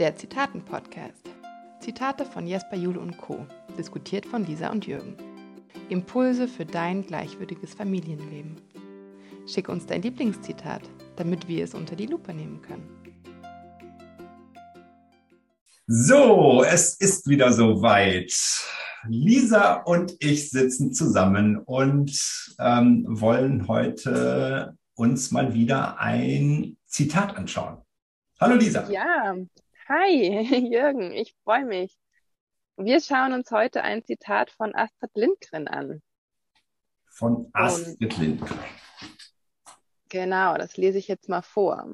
Der Zitaten-Podcast. Zitate von Jesper Jule und Co. Diskutiert von Lisa und Jürgen. Impulse für dein gleichwürdiges Familienleben. Schick uns dein Lieblingszitat, damit wir es unter die Lupe nehmen können. So, es ist wieder soweit. Lisa und ich sitzen zusammen und ähm, wollen heute uns mal wieder ein Zitat anschauen. Hallo Lisa. Ja, hi Jürgen, ich freue mich. Wir schauen uns heute ein Zitat von Astrid Lindgren an. Von Astrid Lindgren. Genau, das lese ich jetzt mal vor.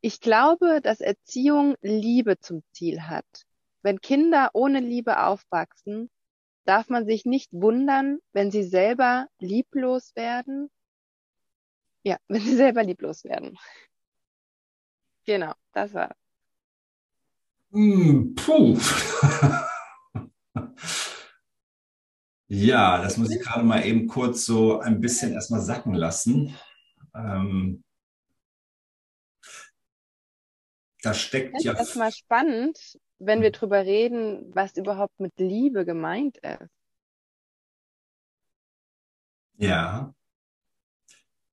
Ich glaube, dass Erziehung Liebe zum Ziel hat. Wenn Kinder ohne Liebe aufwachsen, darf man sich nicht wundern, wenn sie selber lieblos werden. Ja, wenn sie selber lieblos werden. Genau, das war. Mm, puh. ja, das muss ich gerade mal eben kurz so ein bisschen erstmal sacken lassen. Ähm, da steckt das ja. Das ist erstmal spannend, wenn wir drüber reden, was überhaupt mit Liebe gemeint ist. Ja.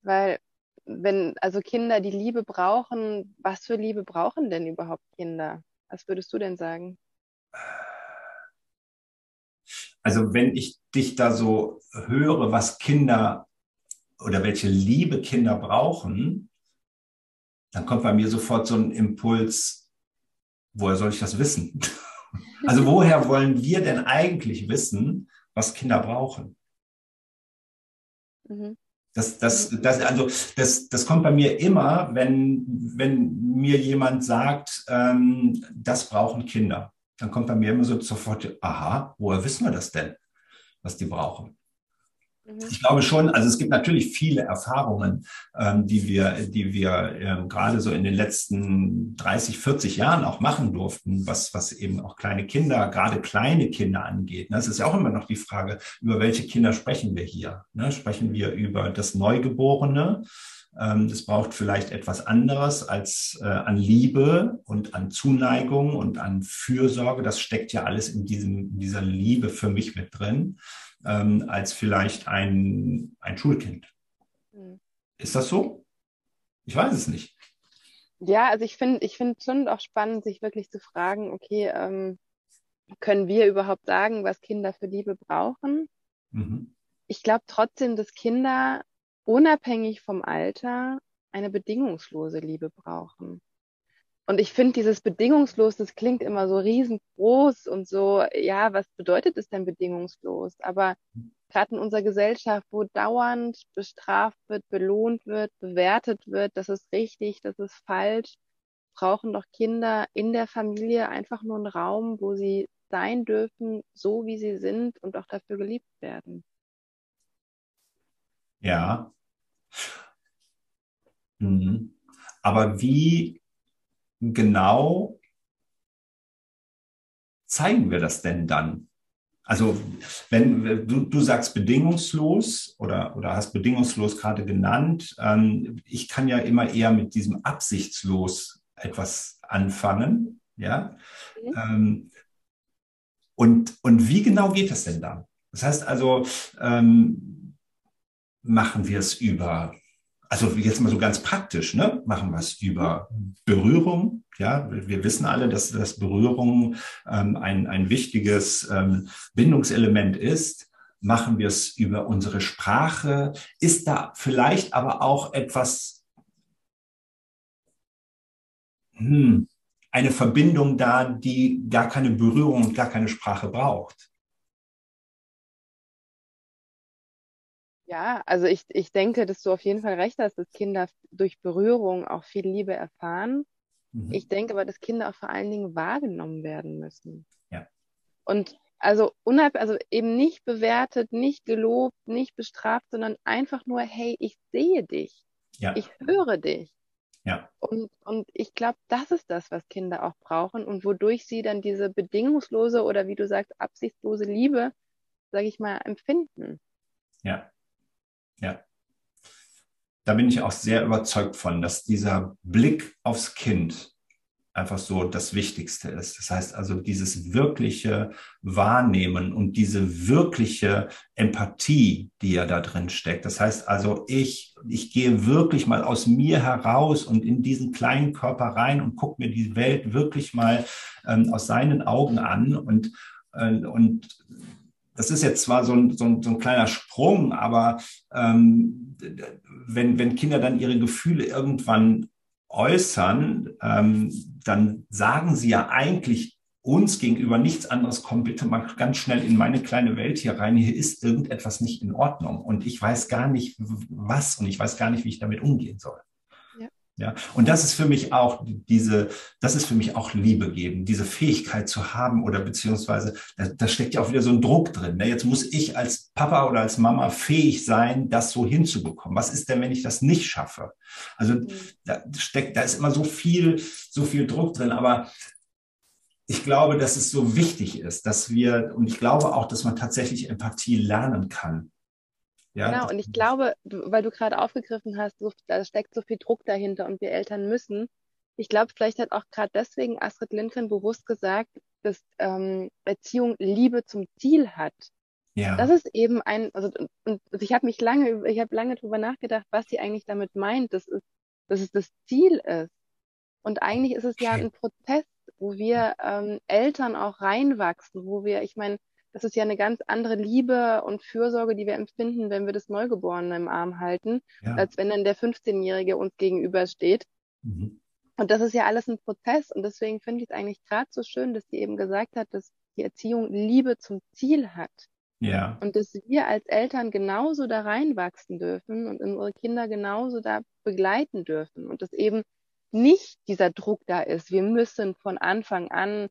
Weil wenn also Kinder die Liebe brauchen, was für Liebe brauchen denn überhaupt Kinder? Was würdest du denn sagen? Also wenn ich dich da so höre, was Kinder oder welche Liebe Kinder brauchen, dann kommt bei mir sofort so ein Impuls, woher soll ich das wissen? Also woher wollen wir denn eigentlich wissen, was Kinder brauchen? Mhm. Das, das, das, also das, das kommt bei mir immer, wenn, wenn mir jemand sagt, ähm, das brauchen Kinder. Dann kommt bei mir immer so sofort, aha, woher wissen wir das denn, was die brauchen? Mhm. Ich glaube schon, also es gibt natürlich viele Erfahrungen, ähm, die wir, die wir ähm, gerade so in den letzten 30, 40 Jahren auch machen durften, was, was eben auch kleine Kinder, gerade kleine Kinder angeht. Es ist ja auch immer noch die Frage, über welche Kinder sprechen wir hier? Ne? Sprechen wir über das Neugeborene? Ähm, das braucht vielleicht etwas anderes als äh, an Liebe und an Zuneigung und an Fürsorge. Das steckt ja alles in diesem, in dieser Liebe für mich mit drin ähm, als vielleicht ein, ein Schulkind. Mhm. Ist das so? Ich weiß es nicht. Ja, also ich finde ich finde schon auch spannend, sich wirklich zu fragen, okay, ähm, können wir überhaupt sagen, was Kinder für Liebe brauchen? Mhm. Ich glaube trotzdem, dass Kinder unabhängig vom Alter eine bedingungslose Liebe brauchen. Und ich finde dieses bedingungslos, das klingt immer so riesengroß und so, ja, was bedeutet es denn bedingungslos? Aber gerade in unserer Gesellschaft, wo dauernd bestraft wird, belohnt wird, bewertet wird, das ist richtig, das ist falsch, brauchen doch Kinder in der Familie einfach nur einen Raum, wo sie sein dürfen, so wie sie sind und auch dafür geliebt werden. Ja. Mhm. Aber wie genau zeigen wir das denn dann? Also wenn du, du sagst bedingungslos oder, oder hast bedingungslos gerade genannt, ähm, ich kann ja immer eher mit diesem absichtslos etwas anfangen, ja. Okay. Ähm, und, und wie genau geht das denn dann? Das heißt also, ähm, machen wir es über also jetzt mal so ganz praktisch, ne? machen wir es über Berührung. Ja, wir wissen alle, dass das Berührung ähm, ein, ein wichtiges ähm, Bindungselement ist. Machen wir es über unsere Sprache? Ist da vielleicht aber auch etwas, hm, eine Verbindung da, die gar keine Berührung und gar keine Sprache braucht? Ja, also ich, ich denke, dass du auf jeden Fall recht hast, dass Kinder durch Berührung auch viel Liebe erfahren. Mhm. Ich denke aber, dass Kinder auch vor allen Dingen wahrgenommen werden müssen. Ja. Und also unhalb, also eben nicht bewertet, nicht gelobt, nicht bestraft, sondern einfach nur, hey, ich sehe dich. Ja. Ich höre dich. Ja. Und, und ich glaube, das ist das, was Kinder auch brauchen und wodurch sie dann diese bedingungslose oder wie du sagst, absichtslose Liebe, sage ich mal, empfinden. Ja. Ja. Da bin ich auch sehr überzeugt von, dass dieser Blick aufs Kind, einfach so das Wichtigste ist. Das heißt also dieses wirkliche Wahrnehmen und diese wirkliche Empathie, die ja da drin steckt. Das heißt also, ich, ich gehe wirklich mal aus mir heraus und in diesen kleinen Körper rein und gucke mir die Welt wirklich mal ähm, aus seinen Augen an und, äh, und das ist jetzt zwar so ein, so ein, so ein kleiner Sprung, aber ähm, wenn, wenn Kinder dann ihre Gefühle irgendwann äußern, ähm, dann sagen sie ja eigentlich uns gegenüber nichts anderes, komm bitte mal ganz schnell in meine kleine Welt hier rein, hier ist irgendetwas nicht in Ordnung und ich weiß gar nicht was und ich weiß gar nicht, wie ich damit umgehen soll. Ja, und das ist für mich auch diese, das ist für mich auch Liebe geben, diese Fähigkeit zu haben oder beziehungsweise, da, da steckt ja auch wieder so ein Druck drin. Ne? Jetzt muss ich als Papa oder als Mama fähig sein, das so hinzubekommen. Was ist denn, wenn ich das nicht schaffe? Also mhm. da steckt, da ist immer so viel, so viel Druck drin, aber ich glaube, dass es so wichtig ist, dass wir, und ich glaube auch, dass man tatsächlich Empathie lernen kann. Ja, genau, und ich glaube, weil du gerade aufgegriffen hast, so, da steckt so viel Druck dahinter und wir Eltern müssen. Ich glaube, vielleicht hat auch gerade deswegen Astrid Lindgren bewusst gesagt, dass ähm, Erziehung Liebe zum Ziel hat. Ja. Das ist eben ein, also und, und ich habe mich lange, ich habe lange drüber nachgedacht, was sie eigentlich damit meint, dass es, dass es das Ziel ist. Und eigentlich ist es ja ein Prozess, wo wir ähm, Eltern auch reinwachsen, wo wir, ich meine, das ist ja eine ganz andere Liebe und Fürsorge, die wir empfinden, wenn wir das Neugeborene im Arm halten, ja. als wenn dann der 15-Jährige uns gegenübersteht. Mhm. Und das ist ja alles ein Prozess. Und deswegen finde ich es eigentlich gerade so schön, dass sie eben gesagt hat, dass die Erziehung Liebe zum Ziel hat. Ja. Und dass wir als Eltern genauso da reinwachsen dürfen und unsere Kinder genauso da begleiten dürfen. Und dass eben nicht dieser Druck da ist. Wir müssen von Anfang an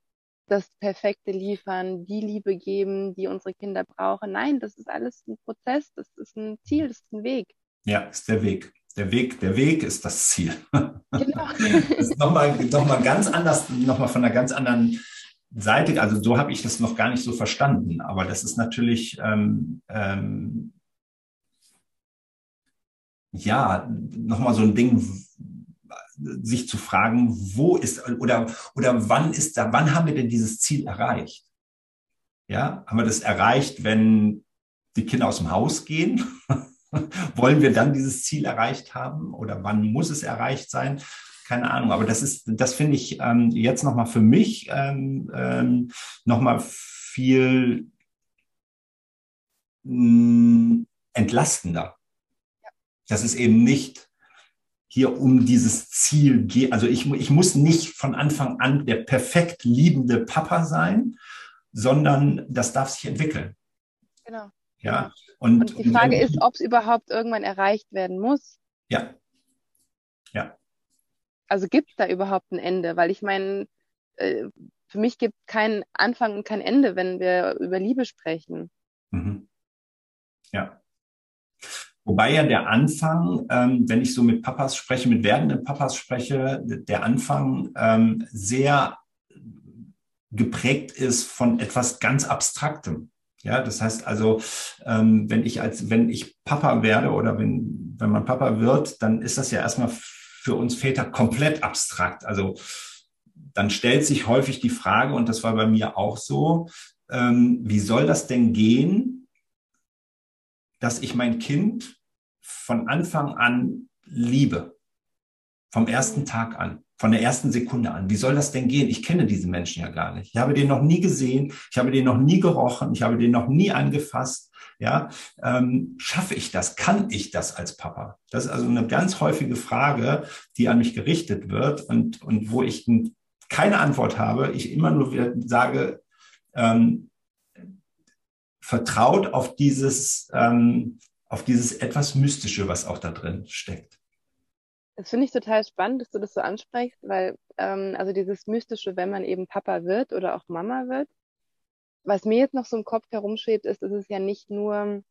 das Perfekte liefern, die Liebe geben, die unsere Kinder brauchen. Nein, das ist alles ein Prozess, das ist ein Ziel, das ist ein Weg. Ja, ist der Weg. Der Weg, der Weg ist das Ziel. Genau. das ist nochmal noch mal ganz anders, nochmal von einer ganz anderen Seite. Also so habe ich das noch gar nicht so verstanden. Aber das ist natürlich ähm, ähm, ja nochmal so ein Ding, sich zu fragen, wo ist oder, oder wann ist da, wann haben wir denn dieses Ziel erreicht? Ja, haben wir das erreicht, wenn die Kinder aus dem Haus gehen? Wollen wir dann dieses Ziel erreicht haben oder wann muss es erreicht sein? Keine Ahnung, aber das ist, das finde ich ähm, jetzt nochmal für mich ähm, ähm, nochmal viel mh, mm, entlastender. Das ist eben nicht hier um dieses Ziel geht. Also ich, ich muss nicht von Anfang an der perfekt liebende Papa sein, sondern das darf sich entwickeln. Genau. Ja. Und, und die Frage ist, ob es überhaupt irgendwann erreicht werden muss. Ja. Ja. Also gibt es da überhaupt ein Ende? Weil ich meine, äh, für mich gibt es keinen Anfang und kein Ende, wenn wir über Liebe sprechen. Mhm. Ja. Wobei ja der Anfang, ähm, wenn ich so mit Papas spreche, mit werdenden Papas spreche, der Anfang ähm, sehr geprägt ist von etwas ganz Abstraktem. Ja, das heißt also, ähm, wenn ich als, wenn ich Papa werde oder wenn, wenn man Papa wird, dann ist das ja erstmal für uns Väter komplett abstrakt. Also dann stellt sich häufig die Frage, und das war bei mir auch so, ähm, wie soll das denn gehen, dass ich mein Kind von Anfang an liebe. Vom ersten Tag an, von der ersten Sekunde an. Wie soll das denn gehen? Ich kenne diese Menschen ja gar nicht. Ich habe den noch nie gesehen, ich habe den noch nie gerochen, ich habe den noch nie angefasst. Ja, ähm, schaffe ich das? Kann ich das als Papa? Das ist also eine ganz häufige Frage, die an mich gerichtet wird und, und wo ich keine Antwort habe. Ich immer nur sage, ähm, vertraut auf dieses, ähm, auf dieses etwas Mystische, was auch da drin steckt. Das finde ich total spannend, dass du das so ansprichst, weil ähm, also dieses Mystische, wenn man eben Papa wird oder auch Mama wird, was mir jetzt noch so im Kopf herumschwebt, ist, dass es ja nicht nur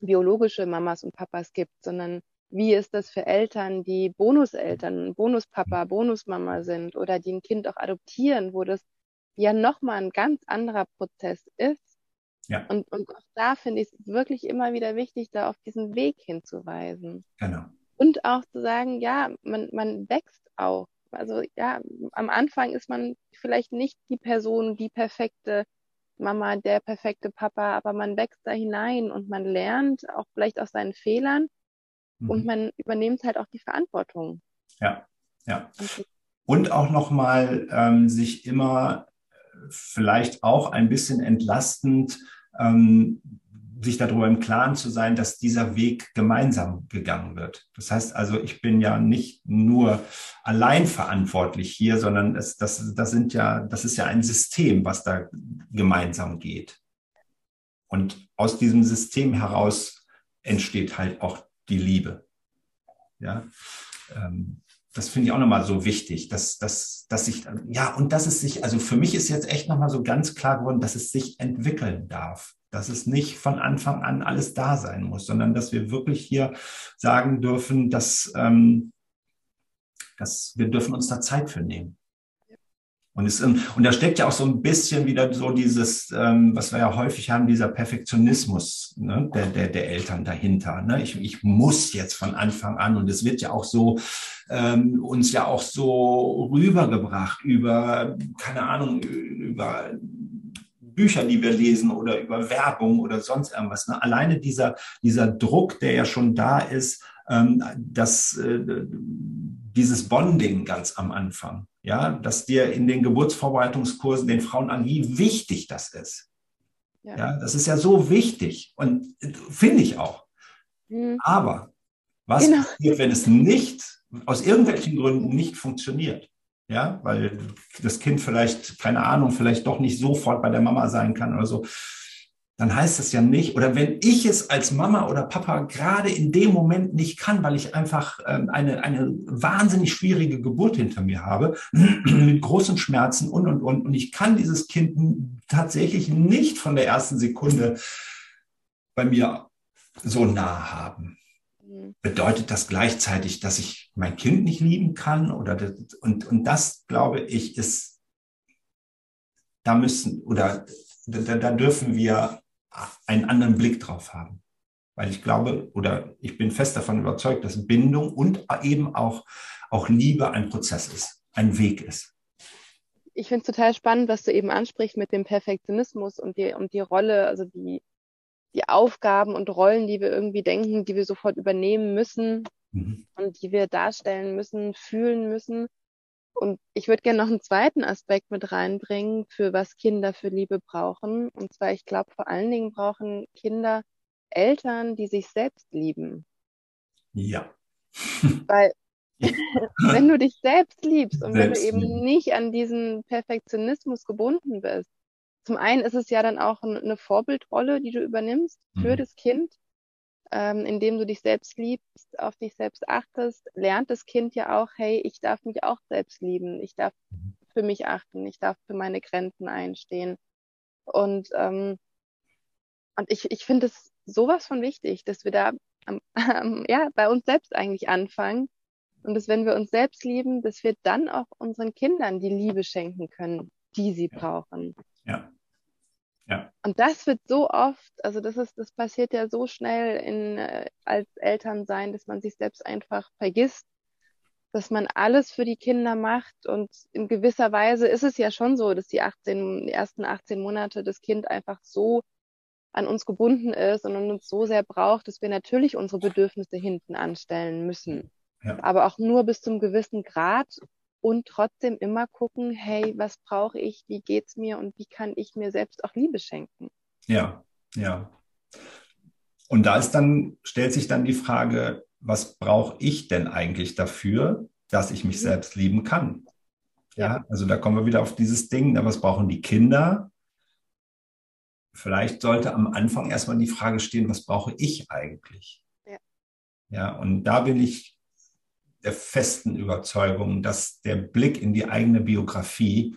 biologische Mamas und Papas gibt, sondern wie ist das für Eltern, die Bonuseltern, Bonuspapa, Bonusmama sind oder die ein Kind auch adoptieren, wo das ja nochmal ein ganz anderer Prozess ist ja. Und, und auch da finde ich es wirklich immer wieder wichtig, da auf diesen Weg hinzuweisen. Genau. Und auch zu sagen, ja, man, man wächst auch also ja, am Anfang ist man vielleicht nicht die Person, die perfekte Mama, der perfekte Papa, aber man wächst da hinein und man lernt auch vielleicht aus seinen Fehlern mhm. und man übernimmt halt auch die Verantwortung. Ja, ja. Und auch nochmal ähm, sich immer vielleicht auch ein bisschen entlastend ähm, sich darüber im Klaren zu sein, dass dieser Weg gemeinsam gegangen wird. Das heißt also, ich bin ja nicht nur allein verantwortlich hier, sondern das, das, das sind ja, das ist ja ein System, was da gemeinsam geht. Und aus diesem System heraus entsteht halt auch die Liebe. Ja. Ähm, das finde ich auch nochmal so wichtig, dass, dass, dass sich, ja, und dass es sich, also für mich ist jetzt echt nochmal so ganz klar geworden, dass es sich entwickeln darf. Dass es nicht von Anfang an alles da sein muss, sondern dass wir wirklich hier sagen dürfen, dass, ähm, dass wir dürfen uns da Zeit für nehmen. Und, es, und da steckt ja auch so ein bisschen wieder so dieses, ähm, was wir ja häufig haben, dieser Perfektionismus ne, der, der, der Eltern dahinter. Ne? Ich, ich muss jetzt von Anfang an und es wird ja auch so ähm, uns ja auch so rübergebracht über, keine Ahnung, über Bücher, die wir lesen oder über Werbung oder sonst irgendwas. Ne? Alleine dieser, dieser Druck, der ja schon da ist, ähm, dass äh, dieses Bonding ganz am Anfang ja, dass dir in den Geburtsvorbereitungskursen den Frauen an, wie wichtig das ist. Ja. ja das ist ja so wichtig und finde ich auch. Mhm. Aber was genau. passiert, wenn es nicht, aus irgendwelchen Gründen nicht funktioniert? Ja, weil das Kind vielleicht, keine Ahnung, vielleicht doch nicht sofort bei der Mama sein kann oder so dann heißt das ja nicht, oder wenn ich es als Mama oder Papa gerade in dem Moment nicht kann, weil ich einfach ähm, eine, eine wahnsinnig schwierige Geburt hinter mir habe, mit großen Schmerzen und, und, und, und ich kann dieses Kind tatsächlich nicht von der ersten Sekunde bei mir so nah haben. Mhm. Bedeutet das gleichzeitig, dass ich mein Kind nicht lieben kann? Oder das, und, und das, glaube ich, ist, da müssen, oder da, da dürfen wir einen anderen Blick drauf haben. Weil ich glaube oder ich bin fest davon überzeugt, dass Bindung und eben auch, auch Liebe ein Prozess ist, ein Weg ist. Ich finde es total spannend, was du eben ansprichst mit dem Perfektionismus und die, und die Rolle, also die, die Aufgaben und Rollen, die wir irgendwie denken, die wir sofort übernehmen müssen mhm. und die wir darstellen müssen, fühlen müssen. Und ich würde gerne noch einen zweiten Aspekt mit reinbringen, für was Kinder für Liebe brauchen. Und zwar, ich glaube, vor allen Dingen brauchen Kinder Eltern, die sich selbst lieben. Ja. Weil wenn du dich selbst liebst und selbst wenn du eben nicht an diesen Perfektionismus gebunden bist, zum einen ist es ja dann auch eine Vorbildrolle, die du übernimmst für mhm. das Kind ähm, indem du dich selbst liebst, auf dich selbst achtest, lernt das Kind ja auch, hey, ich darf mich auch selbst lieben, ich darf mhm. für mich achten, ich darf für meine Grenzen einstehen. Und, ähm, und ich, ich finde es sowas von wichtig, dass wir da ähm, ja, bei uns selbst eigentlich anfangen. Und dass wenn wir uns selbst lieben, dass wir dann auch unseren Kindern die Liebe schenken können, die sie brauchen. Ja. Ja. Und das wird so oft, also das ist, das passiert ja so schnell in, äh, als Elternsein, dass man sich selbst einfach vergisst, dass man alles für die Kinder macht und in gewisser Weise ist es ja schon so, dass die 18, die ersten 18 Monate das Kind einfach so an uns gebunden ist und uns so sehr braucht, dass wir natürlich unsere Bedürfnisse hinten anstellen müssen. Ja. Aber auch nur bis zum gewissen Grad und trotzdem immer gucken, hey, was brauche ich, wie geht's mir und wie kann ich mir selbst auch Liebe schenken? Ja, ja. Und da ist dann, stellt sich dann die Frage, was brauche ich denn eigentlich dafür, dass ich mich mhm. selbst lieben kann? Ja, also da kommen wir wieder auf dieses Ding, na, was brauchen die Kinder? Vielleicht sollte am Anfang erstmal die Frage stehen, was brauche ich eigentlich? Ja. Ja, und da bin ich der festen Überzeugung, dass der Blick in die eigene Biografie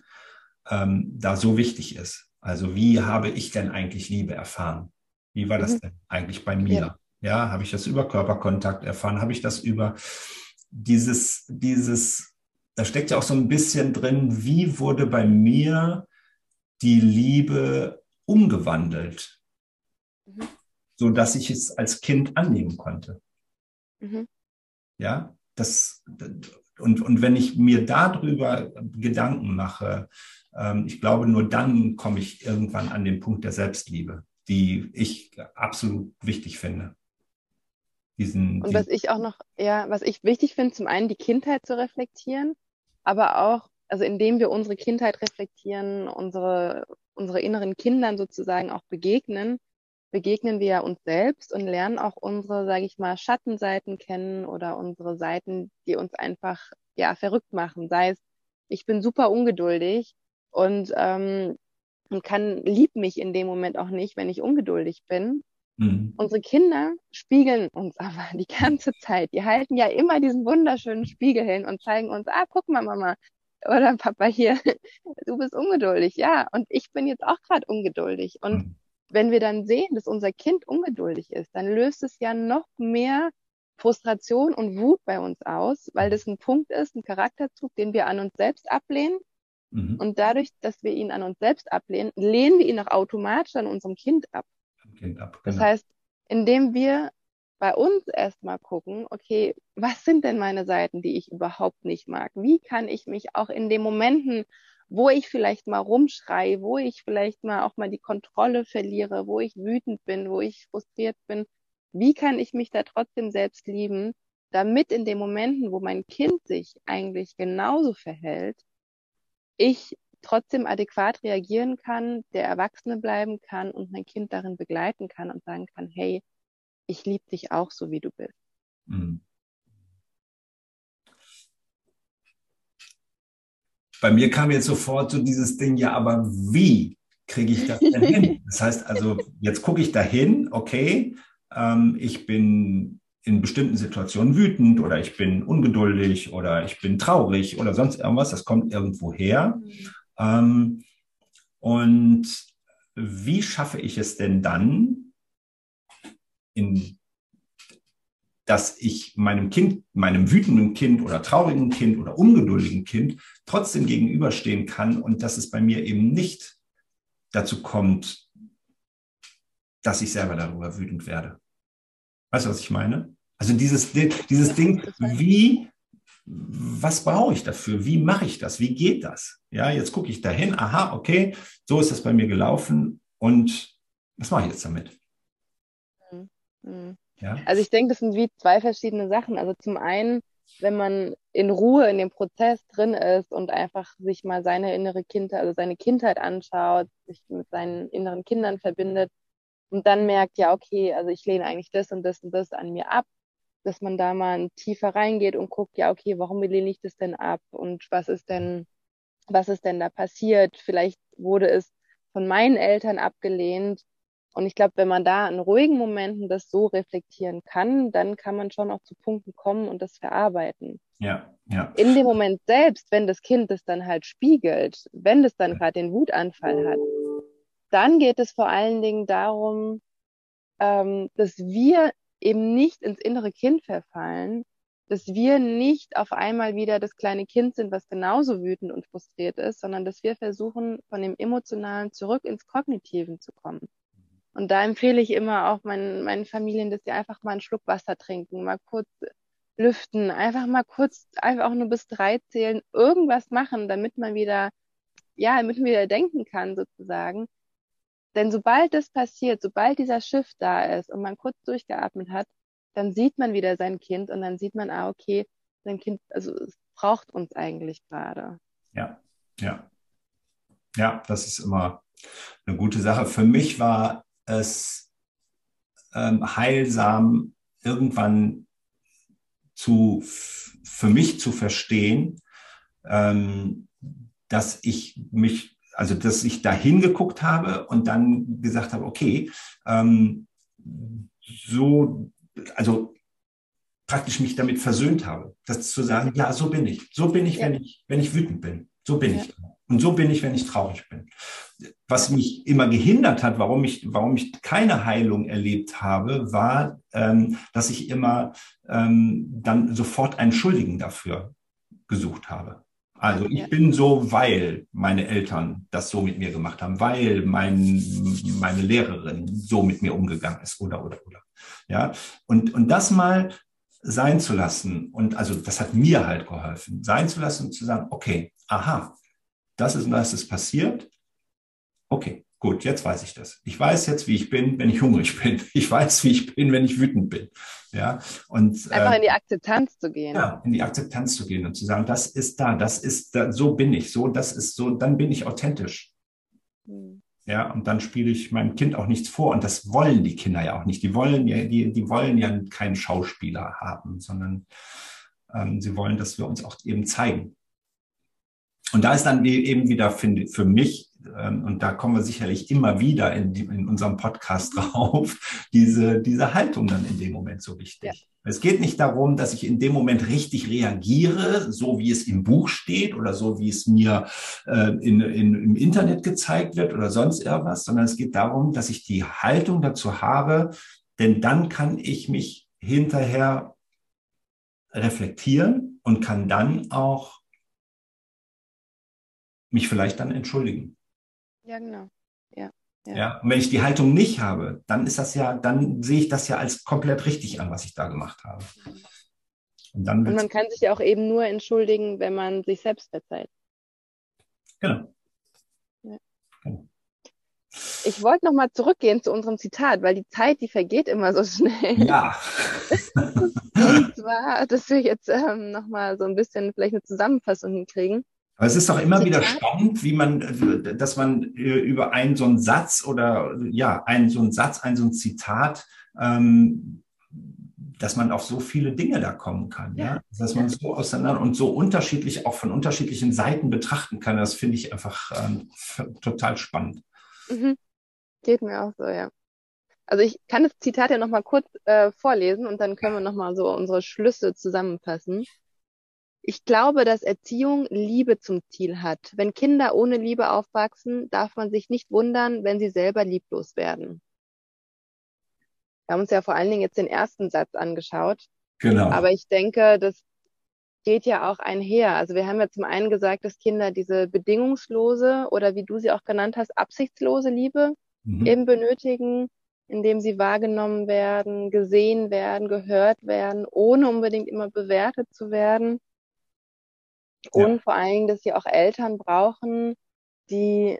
ähm, da so wichtig ist. Also wie habe ich denn eigentlich Liebe erfahren? Wie war das mhm. denn eigentlich bei mir? Ja. ja, habe ich das über Körperkontakt erfahren? Habe ich das über dieses, dieses, da steckt ja auch so ein bisschen drin, wie wurde bei mir die Liebe umgewandelt, mhm. so dass ich es als Kind annehmen konnte. Mhm. Ja, das, und, und wenn ich mir darüber Gedanken mache, ähm, ich glaube, nur dann komme ich irgendwann an den Punkt der Selbstliebe, die ich absolut wichtig finde. Diesen, und was ich auch noch, ja, was ich wichtig finde, zum einen die Kindheit zu reflektieren, aber auch, also indem wir unsere Kindheit reflektieren, unsere, unsere inneren Kindern sozusagen auch begegnen, begegnen wir ja uns selbst und lernen auch unsere, sage ich mal, Schattenseiten kennen oder unsere Seiten, die uns einfach ja verrückt machen. Sei es, ich bin super ungeduldig und, ähm, und kann lieb mich in dem Moment auch nicht, wenn ich ungeduldig bin. Mhm. Unsere Kinder spiegeln uns aber die ganze Zeit. Die halten ja immer diesen wunderschönen Spiegel hin und zeigen uns, ah, guck mal, Mama oder Papa hier, du bist ungeduldig. Ja, und ich bin jetzt auch gerade ungeduldig. Und mhm wenn wir dann sehen, dass unser Kind ungeduldig ist, dann löst es ja noch mehr Frustration und Wut bei uns aus, weil das ein Punkt ist, ein Charakterzug, den wir an uns selbst ablehnen. Mhm. Und dadurch, dass wir ihn an uns selbst ablehnen, lehnen wir ihn auch automatisch an unserem Kind ab. Kind ab genau. Das heißt, indem wir bei uns erstmal gucken, okay, was sind denn meine Seiten, die ich überhaupt nicht mag? Wie kann ich mich auch in den Momenten wo ich vielleicht mal rumschreie, wo ich vielleicht mal auch mal die Kontrolle verliere, wo ich wütend bin, wo ich frustriert bin. Wie kann ich mich da trotzdem selbst lieben, damit in den Momenten, wo mein Kind sich eigentlich genauso verhält, ich trotzdem adäquat reagieren kann, der Erwachsene bleiben kann und mein Kind darin begleiten kann und sagen kann, hey, ich liebe dich auch so, wie du bist. Mhm. Bei mir kam jetzt sofort so dieses Ding, ja, aber wie kriege ich das denn hin? Das heißt also, jetzt gucke ich dahin, okay, ähm, ich bin in bestimmten Situationen wütend oder ich bin ungeduldig oder ich bin traurig oder sonst irgendwas, das kommt irgendwo her. Mhm. Ähm, und wie schaffe ich es denn dann, in dass ich meinem Kind, meinem wütenden Kind oder traurigen Kind oder ungeduldigen Kind trotzdem gegenüberstehen kann und dass es bei mir eben nicht dazu kommt, dass ich selber darüber wütend werde. Weißt du, was ich meine? Also dieses, dieses Ding, wie, was brauche ich dafür? Wie mache ich das? Wie geht das? Ja, jetzt gucke ich dahin, aha, okay, so ist das bei mir gelaufen und was mache ich jetzt damit? Mhm. Also ich denke, das sind wie zwei verschiedene Sachen. Also zum einen, wenn man in Ruhe in dem Prozess drin ist und einfach sich mal seine innere Kindheit, also seine Kindheit anschaut, sich mit seinen inneren Kindern verbindet und dann merkt, ja, okay, also ich lehne eigentlich das und das und das an mir ab, dass man da mal tiefer reingeht und guckt, ja, okay, warum lehne ich das denn ab und was ist denn, was ist denn da passiert? Vielleicht wurde es von meinen Eltern abgelehnt und ich glaube, wenn man da in ruhigen Momenten das so reflektieren kann, dann kann man schon auch zu Punkten kommen und das verarbeiten. Ja, ja. In dem Moment selbst, wenn das Kind das dann halt spiegelt, wenn das dann gerade den Wutanfall hat, dann geht es vor allen Dingen darum, ähm, dass wir eben nicht ins innere Kind verfallen, dass wir nicht auf einmal wieder das kleine Kind sind, was genauso wütend und frustriert ist, sondern dass wir versuchen, von dem Emotionalen zurück ins Kognitiven zu kommen. Und da empfehle ich immer auch meinen, meinen Familien, dass sie einfach mal einen Schluck Wasser trinken, mal kurz lüften, einfach mal kurz, einfach auch nur bis drei zählen, irgendwas machen, damit man wieder, ja, damit man wieder denken kann, sozusagen. Denn sobald das passiert, sobald dieser Schiff da ist und man kurz durchgeatmet hat, dann sieht man wieder sein Kind und dann sieht man, ah, okay, sein Kind, also es braucht uns eigentlich gerade. Ja, ja. Ja, das ist immer eine gute Sache. Für mich war es ähm, heilsam irgendwann zu, für mich zu verstehen, ähm, dass ich mich, also dass ich da hingeguckt habe und dann gesagt habe, okay, ähm, so, also praktisch mich damit versöhnt habe, das zu sagen, ja, so bin ich, so bin ich, ja. wenn ich, wenn ich wütend bin, so bin ja. ich. Und so bin ich, wenn ich traurig bin. Was mich immer gehindert hat, warum ich, warum ich keine Heilung erlebt habe, war, ähm, dass ich immer ähm, dann sofort einen Schuldigen dafür gesucht habe. Also ich ja. bin so, weil meine Eltern das so mit mir gemacht haben, weil mein, meine Lehrerin so mit mir umgegangen ist oder oder oder. Ja und und das mal sein zu lassen. Und also das hat mir halt geholfen, sein zu lassen und zu sagen, okay, aha, das ist und das ist passiert. Okay, gut, jetzt weiß ich das. Ich weiß jetzt, wie ich bin, wenn ich hungrig bin. Ich weiß, wie ich bin, wenn ich wütend bin. Ja, und einfach äh, in die Akzeptanz zu gehen. Ja, in die Akzeptanz zu gehen und zu sagen, das ist da, das ist da, so bin ich, so, das ist so, dann bin ich authentisch. Hm. Ja, und dann spiele ich meinem Kind auch nichts vor. Und das wollen die Kinder ja auch nicht. Die wollen ja, die, die wollen ja keinen Schauspieler haben, sondern ähm, sie wollen, dass wir uns auch eben zeigen. Und da ist dann eben wieder, finde für mich, ähm, und da kommen wir sicherlich immer wieder in, die, in unserem Podcast drauf, diese, diese Haltung dann in dem Moment so wichtig. Ja. Es geht nicht darum, dass ich in dem Moment richtig reagiere, so wie es im Buch steht oder so wie es mir äh, in, in, im Internet gezeigt wird oder sonst irgendwas, sondern es geht darum, dass ich die Haltung dazu habe, denn dann kann ich mich hinterher reflektieren und kann dann auch mich vielleicht dann entschuldigen. Ja, genau. Ja. ja. Und wenn ich die Haltung nicht habe, dann ist das ja, dann sehe ich das ja als komplett richtig an, was ich da gemacht habe. Und, dann Und man kann sich ja auch eben nur entschuldigen, wenn man sich selbst verzeiht. Genau. Ja. genau. Ich wollte nochmal zurückgehen zu unserem Zitat, weil die Zeit, die vergeht immer so schnell. Ja. Und zwar, dass wir jetzt ähm, nochmal so ein bisschen vielleicht eine Zusammenfassung hinkriegen. Aber es ist doch immer wieder spannend, wie man, dass man äh, über einen so einen Satz oder ja, einen so einen Satz, ein so ein Zitat, ähm, dass man auf so viele Dinge da kommen kann, ja, ja? dass man so auseinander und so unterschiedlich auch von unterschiedlichen Seiten betrachten kann. Das finde ich einfach ähm, total spannend. Mhm. Geht mir auch so, ja. Also ich kann das Zitat ja noch mal kurz äh, vorlesen und dann können wir noch mal so unsere Schlüsse zusammenfassen. Ich glaube, dass Erziehung Liebe zum Ziel hat. Wenn Kinder ohne Liebe aufwachsen, darf man sich nicht wundern, wenn sie selber lieblos werden. Wir haben uns ja vor allen Dingen jetzt den ersten Satz angeschaut. Genau. Aber ich denke, das geht ja auch einher. Also wir haben ja zum einen gesagt, dass Kinder diese bedingungslose oder wie du sie auch genannt hast, absichtslose Liebe mhm. eben benötigen, indem sie wahrgenommen werden, gesehen werden, gehört werden, ohne unbedingt immer bewertet zu werden. Und ja. vor allen Dingen, dass sie auch Eltern brauchen, die,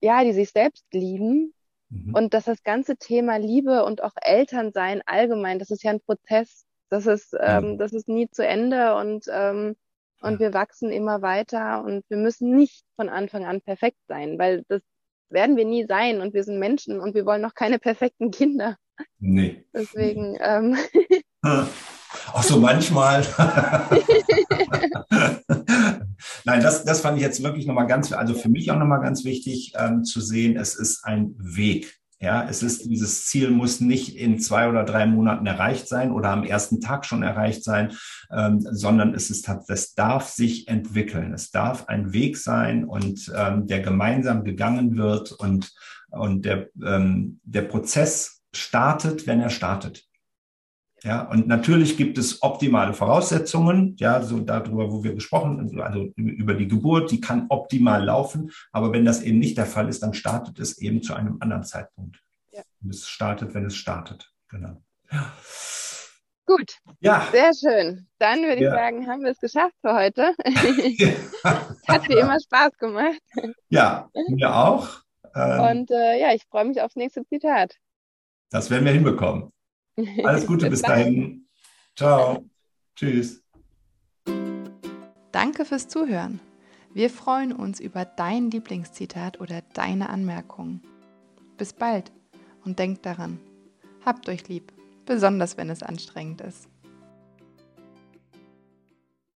ja, die sich selbst lieben. Mhm. Und dass das ganze Thema Liebe und auch Elternsein allgemein, das ist ja ein Prozess. Das ist, ähm, das ist nie zu Ende und, ähm, und ja. wir wachsen immer weiter und wir müssen nicht von Anfang an perfekt sein, weil das werden wir nie sein und wir sind Menschen und wir wollen noch keine perfekten Kinder. Nee. Deswegen. Ähm, Auch so manchmal. Nein, das, das fand ich jetzt wirklich nochmal ganz, also für mich auch nochmal ganz wichtig ähm, zu sehen, es ist ein Weg. Ja, es ist, dieses Ziel muss nicht in zwei oder drei Monaten erreicht sein oder am ersten Tag schon erreicht sein, ähm, sondern es ist, es darf sich entwickeln. Es darf ein Weg sein und ähm, der gemeinsam gegangen wird und, und der, ähm, der Prozess startet, wenn er startet. Ja, und natürlich gibt es optimale Voraussetzungen, ja, so darüber, wo wir gesprochen haben, also über die Geburt, die kann optimal laufen. Aber wenn das eben nicht der Fall ist, dann startet es eben zu einem anderen Zeitpunkt. Ja. Und es startet, wenn es startet. Genau. Ja. Gut. Ja. Sehr schön. Dann würde ich ja. sagen, haben wir es geschafft für heute. Hat wie immer Spaß gemacht. Ja, mir auch. Ähm, Und äh, ja, ich freue mich aufs nächste Zitat. Das werden wir hinbekommen. Alles Gute bis dahin. Ciao. Tschüss. Danke fürs Zuhören. Wir freuen uns über dein Lieblingszitat oder deine Anmerkungen. Bis bald und denkt daran, habt euch lieb, besonders wenn es anstrengend ist.